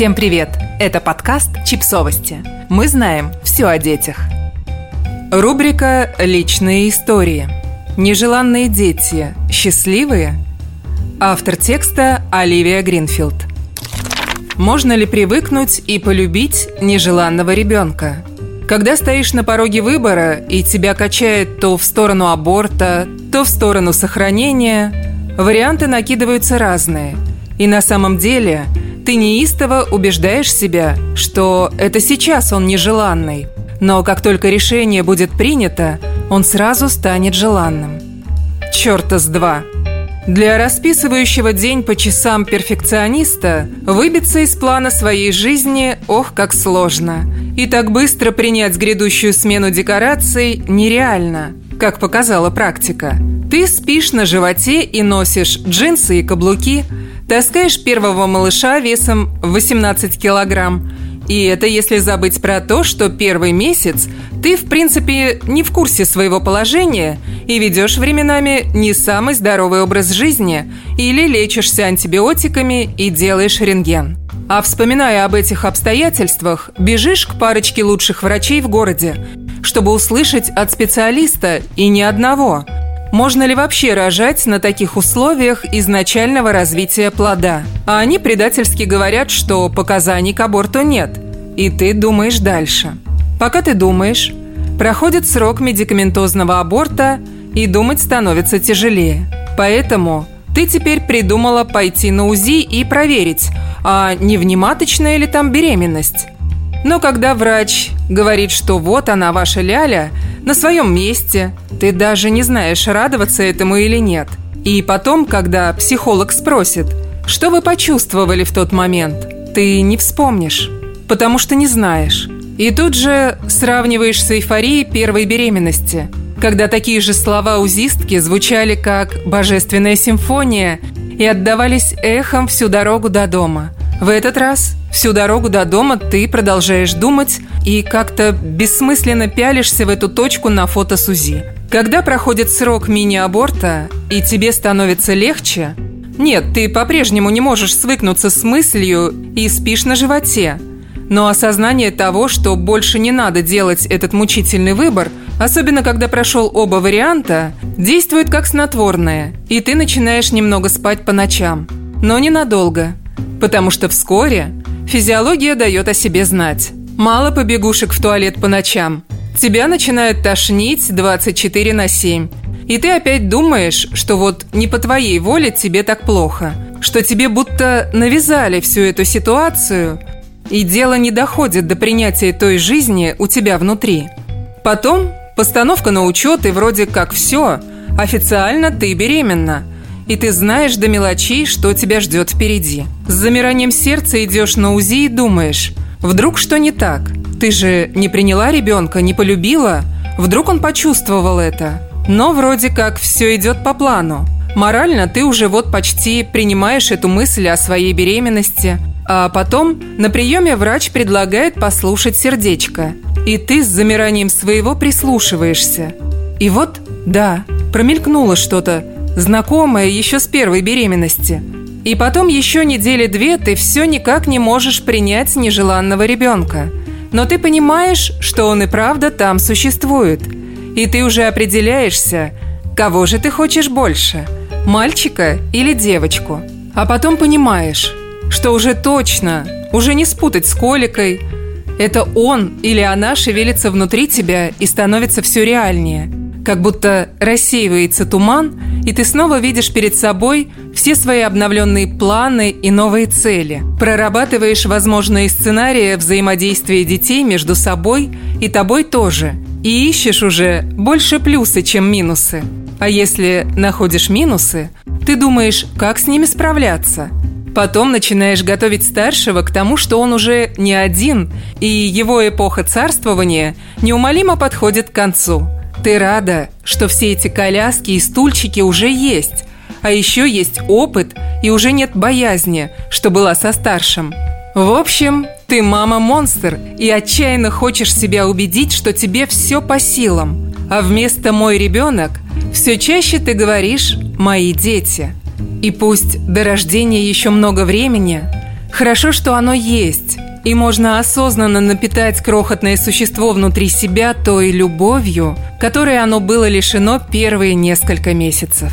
Всем привет! Это подкаст «Чипсовости». Мы знаем все о детях. Рубрика «Личные истории». Нежеланные дети счастливые? Автор текста Оливия Гринфилд. Можно ли привыкнуть и полюбить нежеланного ребенка? Когда стоишь на пороге выбора и тебя качает то в сторону аборта, то в сторону сохранения, варианты накидываются разные. И на самом деле – ты неистово убеждаешь себя, что это сейчас он нежеланный, но как только решение будет принято, он сразу станет желанным. Чёрта с два. Для расписывающего день по часам перфекциониста выбиться из плана своей жизни ох, как сложно. И так быстро принять грядущую смену декораций нереально, как показала практика. Ты спишь на животе и носишь джинсы и каблуки – Таскаешь первого малыша весом 18 килограмм. И это если забыть про то, что первый месяц ты, в принципе, не в курсе своего положения и ведешь временами не самый здоровый образ жизни или лечишься антибиотиками и делаешь рентген. А вспоминая об этих обстоятельствах, бежишь к парочке лучших врачей в городе, чтобы услышать от специалиста и ни одного – можно ли вообще рожать на таких условиях изначального развития плода? А они предательски говорят, что показаний к аборту нет. И ты думаешь дальше. Пока ты думаешь, проходит срок медикаментозного аборта, и думать становится тяжелее. Поэтому ты теперь придумала пойти на УЗИ и проверить, а не внематочная ли там беременность. Но когда врач говорит, что вот она, ваша ляля, на своем месте. Ты даже не знаешь, радоваться этому или нет. И потом, когда психолог спросит, что вы почувствовали в тот момент, ты не вспомнишь, потому что не знаешь. И тут же сравниваешь с эйфорией первой беременности, когда такие же слова узистки звучали как «божественная симфония» и отдавались эхом всю дорогу до дома – в этот раз всю дорогу до дома ты продолжаешь думать и как-то бессмысленно пялишься в эту точку на фото Сузи. Когда проходит срок мини-аборта и тебе становится легче, нет, ты по-прежнему не можешь свыкнуться с мыслью и спишь на животе. Но осознание того, что больше не надо делать этот мучительный выбор, особенно когда прошел оба варианта, действует как снотворное, и ты начинаешь немного спать по ночам. Но ненадолго – Потому что вскоре физиология дает о себе знать. Мало побегушек в туалет по ночам. Тебя начинает тошнить 24 на 7. И ты опять думаешь, что вот не по твоей воле тебе так плохо. Что тебе будто навязали всю эту ситуацию, и дело не доходит до принятия той жизни у тебя внутри. Потом постановка на учет, и вроде как все, официально ты беременна – и ты знаешь до мелочей, что тебя ждет впереди. С замиранием сердца идешь на УЗИ и думаешь, вдруг что не так? Ты же не приняла ребенка, не полюбила? Вдруг он почувствовал это? Но вроде как все идет по плану. Морально ты уже вот почти принимаешь эту мысль о своей беременности, а потом на приеме врач предлагает послушать сердечко. И ты с замиранием своего прислушиваешься. И вот, да, промелькнуло что-то, знакомая еще с первой беременности. И потом еще недели две ты все никак не можешь принять нежеланного ребенка. Но ты понимаешь, что он и правда там существует. И ты уже определяешься, кого же ты хочешь больше – мальчика или девочку. А потом понимаешь, что уже точно, уже не спутать с Коликой. Это он или она шевелится внутри тебя и становится все реальнее – как будто рассеивается туман, и ты снова видишь перед собой все свои обновленные планы и новые цели. Прорабатываешь возможные сценарии взаимодействия детей между собой и тобой тоже. И ищешь уже больше плюсы, чем минусы. А если находишь минусы, ты думаешь, как с ними справляться. Потом начинаешь готовить старшего к тому, что он уже не один, и его эпоха царствования неумолимо подходит к концу – ты рада, что все эти коляски и стульчики уже есть, а еще есть опыт и уже нет боязни, что была со старшим. В общем, ты мама-монстр и отчаянно хочешь себя убедить, что тебе все по силам. А вместо «мой ребенок» все чаще ты говоришь «мои дети». И пусть до рождения еще много времени, Хорошо, что оно есть, и можно осознанно напитать крохотное существо внутри себя той любовью, которой оно было лишено первые несколько месяцев.